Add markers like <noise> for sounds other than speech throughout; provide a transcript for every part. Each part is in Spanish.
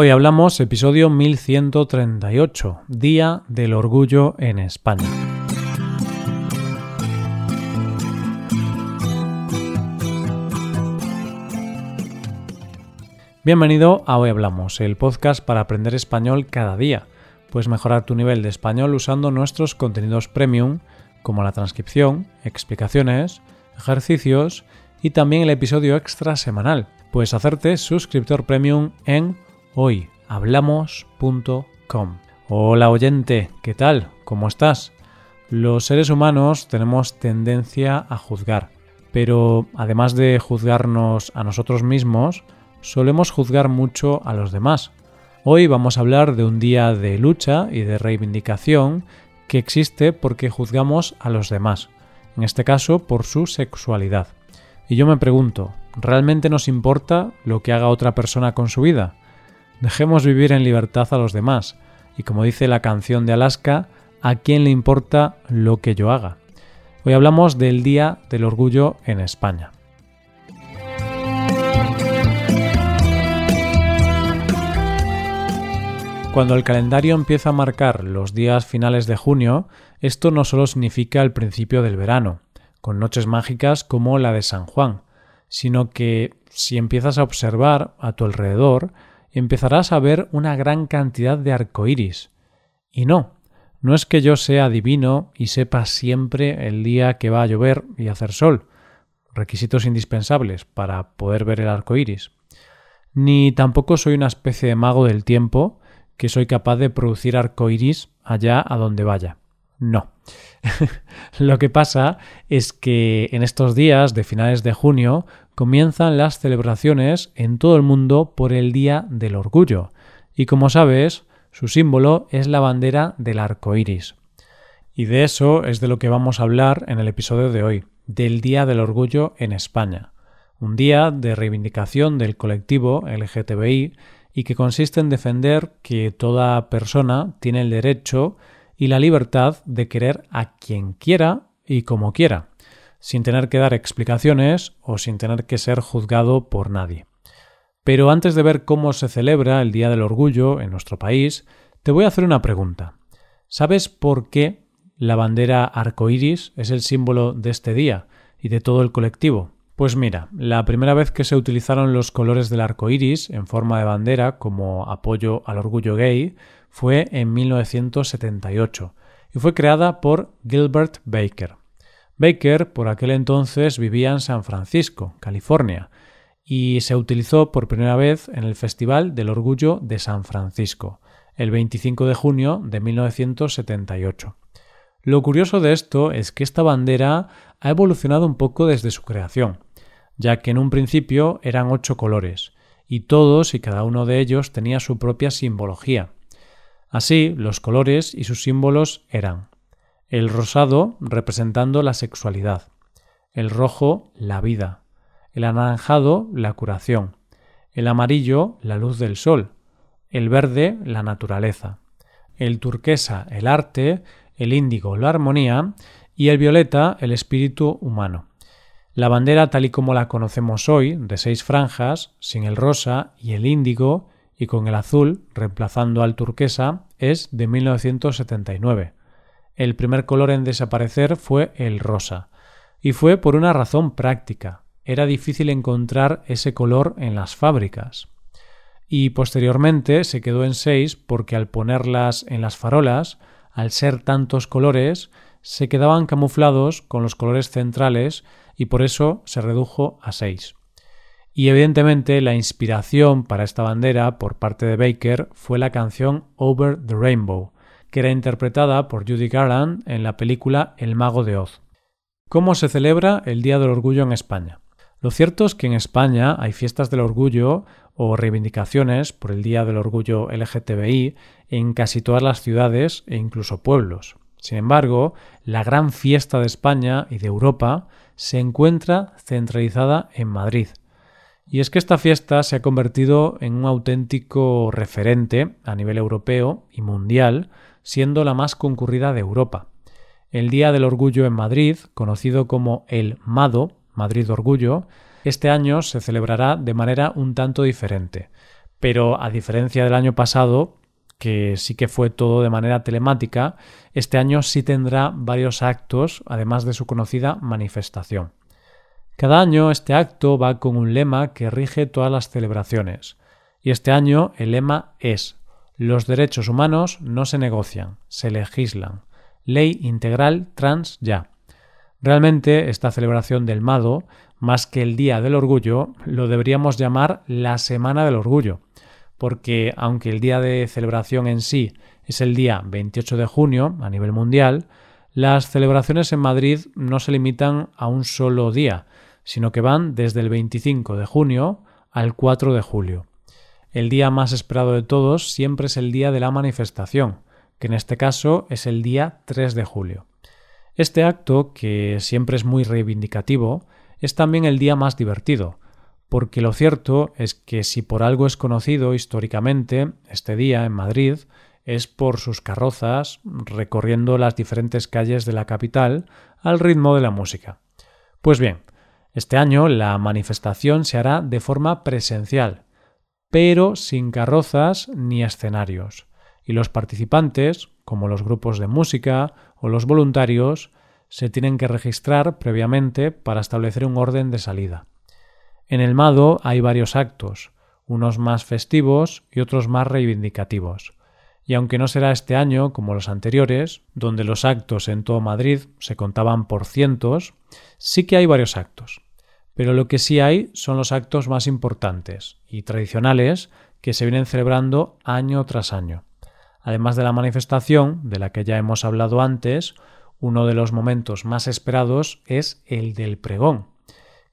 Hoy hablamos episodio 1138, Día del Orgullo en España. Bienvenido a Hoy Hablamos, el podcast para aprender español cada día. Puedes mejorar tu nivel de español usando nuestros contenidos premium, como la transcripción, explicaciones, ejercicios y también el episodio extra semanal. Puedes hacerte suscriptor premium en hoyhablamos.com. Hola oyente, ¿qué tal? ¿Cómo estás? Los seres humanos tenemos tendencia a juzgar, pero además de juzgarnos a nosotros mismos, solemos juzgar mucho a los demás. Hoy vamos a hablar de un día de lucha y de reivindicación que existe porque juzgamos a los demás, en este caso por su sexualidad. Y yo me pregunto, ¿realmente nos importa lo que haga otra persona con su vida? Dejemos vivir en libertad a los demás, y como dice la canción de Alaska, ¿a quién le importa lo que yo haga? Hoy hablamos del Día del Orgullo en España. Cuando el calendario empieza a marcar los días finales de junio, esto no solo significa el principio del verano, con noches mágicas como la de San Juan, sino que si empiezas a observar a tu alrededor, empezarás a ver una gran cantidad de arcoíris. Y no, no es que yo sea divino y sepa siempre el día que va a llover y hacer sol, requisitos indispensables para poder ver el arco iris. Ni tampoco soy una especie de mago del tiempo que soy capaz de producir arcoiris allá a donde vaya. No. <laughs> Lo que pasa es que en estos días de finales de junio comienzan las celebraciones en todo el mundo por el Día del Orgullo. Y como sabes, su símbolo es la bandera del arco iris. Y de eso es de lo que vamos a hablar en el episodio de hoy, del Día del Orgullo en España. Un día de reivindicación del colectivo LGTBI y que consiste en defender que toda persona tiene el derecho y la libertad de querer a quien quiera y como quiera, sin tener que dar explicaciones o sin tener que ser juzgado por nadie. Pero antes de ver cómo se celebra el Día del Orgullo en nuestro país, te voy a hacer una pregunta. ¿Sabes por qué la bandera arcoíris es el símbolo de este día y de todo el colectivo? Pues mira, la primera vez que se utilizaron los colores del arco iris en forma de bandera como apoyo al orgullo gay fue en 1978 y fue creada por Gilbert Baker. Baker por aquel entonces vivía en San Francisco, California, y se utilizó por primera vez en el Festival del Orgullo de San Francisco, el 25 de junio de 1978. Lo curioso de esto es que esta bandera ha evolucionado un poco desde su creación ya que en un principio eran ocho colores, y todos y cada uno de ellos tenía su propia simbología. Así, los colores y sus símbolos eran el rosado representando la sexualidad, el rojo la vida, el anaranjado la curación, el amarillo la luz del sol, el verde la naturaleza, el turquesa el arte, el índigo la armonía. Y el violeta el espíritu humano. La bandera tal y como la conocemos hoy, de seis franjas, sin el rosa y el índigo, y con el azul, reemplazando al turquesa, es de 1979. El primer color en desaparecer fue el rosa, y fue por una razón práctica. Era difícil encontrar ese color en las fábricas. Y posteriormente se quedó en seis porque al ponerlas en las farolas, al ser tantos colores, se quedaban camuflados con los colores centrales y por eso se redujo a seis. Y evidentemente la inspiración para esta bandera por parte de Baker fue la canción Over the Rainbow, que era interpretada por Judy Garland en la película El mago de Oz. ¿Cómo se celebra el Día del Orgullo en España? Lo cierto es que en España hay fiestas del orgullo o reivindicaciones por el Día del Orgullo LGTBI en casi todas las ciudades e incluso pueblos. Sin embargo, la gran fiesta de España y de Europa se encuentra centralizada en Madrid. Y es que esta fiesta se ha convertido en un auténtico referente a nivel europeo y mundial, siendo la más concurrida de Europa. El Día del Orgullo en Madrid, conocido como el MADO, Madrid Orgullo, este año se celebrará de manera un tanto diferente, Pero a diferencia del año pasado, que sí que fue todo de manera telemática, este año sí tendrá varios actos, además de su conocida manifestación. Cada año este acto va con un lema que rige todas las celebraciones, y este año el lema es Los derechos humanos no se negocian, se legislan. Ley integral trans ya. Realmente esta celebración del Mado, más que el Día del Orgullo, lo deberíamos llamar la Semana del Orgullo, porque aunque el día de celebración en sí es el día 28 de junio a nivel mundial, las celebraciones en Madrid no se limitan a un solo día, sino que van desde el 25 de junio al 4 de julio. El día más esperado de todos siempre es el día de la manifestación, que en este caso es el día 3 de julio. Este acto, que siempre es muy reivindicativo, es también el día más divertido, porque lo cierto es que si por algo es conocido históricamente este día en Madrid, es por sus carrozas recorriendo las diferentes calles de la capital al ritmo de la música. Pues bien, este año la manifestación se hará de forma presencial, pero sin carrozas ni escenarios, y los participantes, como los grupos de música o los voluntarios, se tienen que registrar previamente para establecer un orden de salida. En el Mado hay varios actos, unos más festivos y otros más reivindicativos. Y aunque no será este año como los anteriores, donde los actos en todo Madrid se contaban por cientos, sí que hay varios actos. Pero lo que sí hay son los actos más importantes y tradicionales que se vienen celebrando año tras año. Además de la manifestación, de la que ya hemos hablado antes, uno de los momentos más esperados es el del pregón,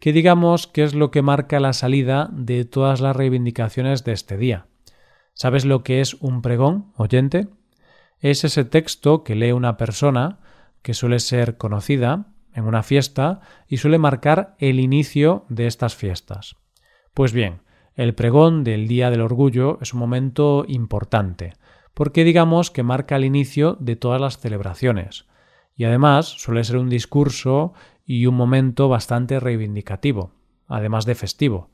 que digamos que es lo que marca la salida de todas las reivindicaciones de este día. ¿Sabes lo que es un pregón, oyente? Es ese texto que lee una persona que suele ser conocida en una fiesta y suele marcar el inicio de estas fiestas. Pues bien, el pregón del Día del Orgullo es un momento importante, porque digamos que marca el inicio de todas las celebraciones, y además suele ser un discurso y un momento bastante reivindicativo, además de festivo.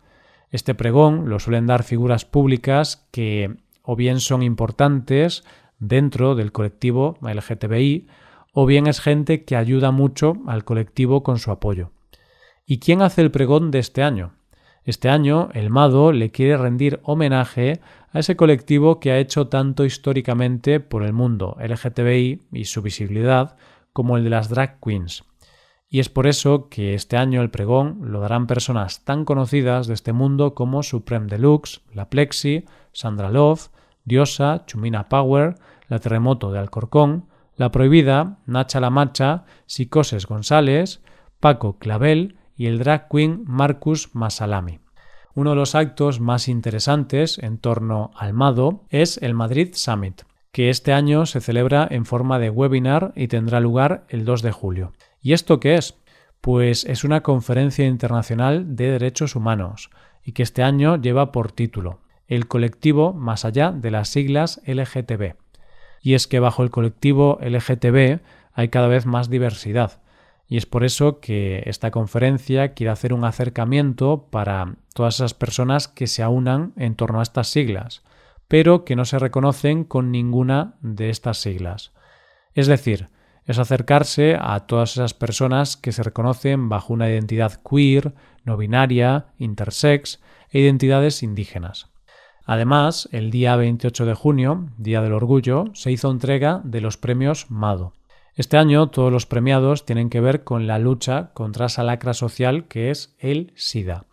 Este pregón lo suelen dar figuras públicas que o bien son importantes dentro del colectivo LGTBI o bien es gente que ayuda mucho al colectivo con su apoyo. ¿Y quién hace el pregón de este año? Este año el MADO le quiere rendir homenaje a ese colectivo que ha hecho tanto históricamente por el mundo LGTBI y su visibilidad como el de las drag queens. Y es por eso que este año el pregón lo darán personas tan conocidas de este mundo como Supreme Deluxe, La Plexi, Sandra Love, Diosa, Chumina Power, La Terremoto de Alcorcón, La Prohibida, Nacha La Macha, Psicoses González, Paco Clavel y el drag queen Marcus Masalami. Uno de los actos más interesantes en torno al MADO es el Madrid Summit, que este año se celebra en forma de webinar y tendrá lugar el 2 de julio. ¿Y esto qué es? Pues es una conferencia internacional de derechos humanos y que este año lleva por título El colectivo más allá de las siglas LGTB. Y es que bajo el colectivo LGTB hay cada vez más diversidad. Y es por eso que esta conferencia quiere hacer un acercamiento para todas esas personas que se aunan en torno a estas siglas, pero que no se reconocen con ninguna de estas siglas. Es decir, es acercarse a todas esas personas que se reconocen bajo una identidad queer, no binaria, intersex e identidades indígenas. Además, el día 28 de junio, Día del Orgullo, se hizo entrega de los premios MADO. Este año todos los premiados tienen que ver con la lucha contra esa lacra social que es el SIDA.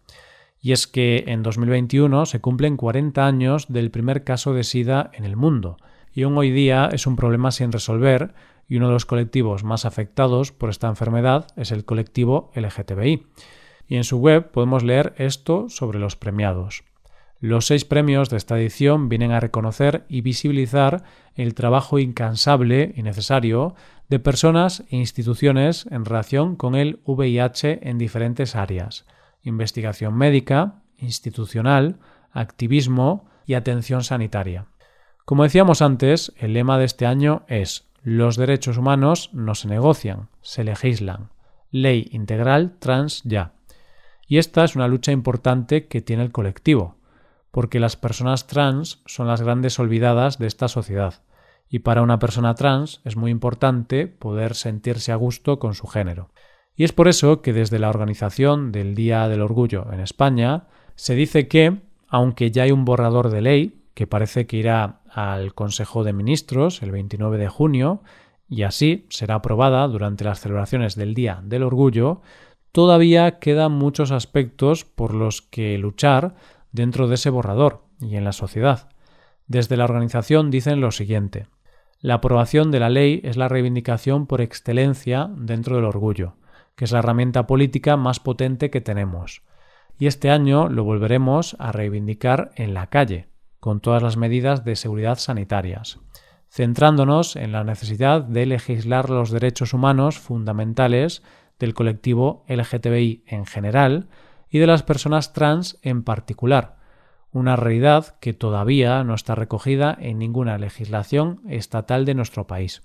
Y es que en 2021 se cumplen 40 años del primer caso de SIDA en el mundo, y aún hoy día es un problema sin resolver y uno de los colectivos más afectados por esta enfermedad es el colectivo LGTBI. Y en su web podemos leer esto sobre los premiados. Los seis premios de esta edición vienen a reconocer y visibilizar el trabajo incansable y necesario de personas e instituciones en relación con el VIH en diferentes áreas investigación médica, institucional, activismo y atención sanitaria. Como decíamos antes, el lema de este año es los derechos humanos no se negocian, se legislan. Ley integral trans ya. Y esta es una lucha importante que tiene el colectivo, porque las personas trans son las grandes olvidadas de esta sociedad, y para una persona trans es muy importante poder sentirse a gusto con su género. Y es por eso que desde la organización del Día del Orgullo en España se dice que, aunque ya hay un borrador de ley que parece que irá al Consejo de Ministros el 29 de junio, y así será aprobada durante las celebraciones del Día del Orgullo, todavía quedan muchos aspectos por los que luchar dentro de ese borrador y en la sociedad. Desde la organización dicen lo siguiente. La aprobación de la ley es la reivindicación por excelencia dentro del orgullo, que es la herramienta política más potente que tenemos. Y este año lo volveremos a reivindicar en la calle, con todas las medidas de seguridad sanitarias, centrándonos en la necesidad de legislar los derechos humanos fundamentales del colectivo LGTBI en general y de las personas trans en particular, una realidad que todavía no está recogida en ninguna legislación estatal de nuestro país.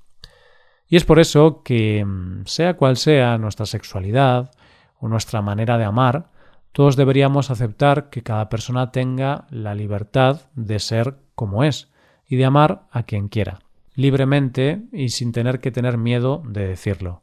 Y es por eso que, mm, sea cual sea nuestra sexualidad o nuestra manera de amar, todos deberíamos aceptar que cada persona tenga la libertad de ser como es y de amar a quien quiera, libremente y sin tener que tener miedo de decirlo.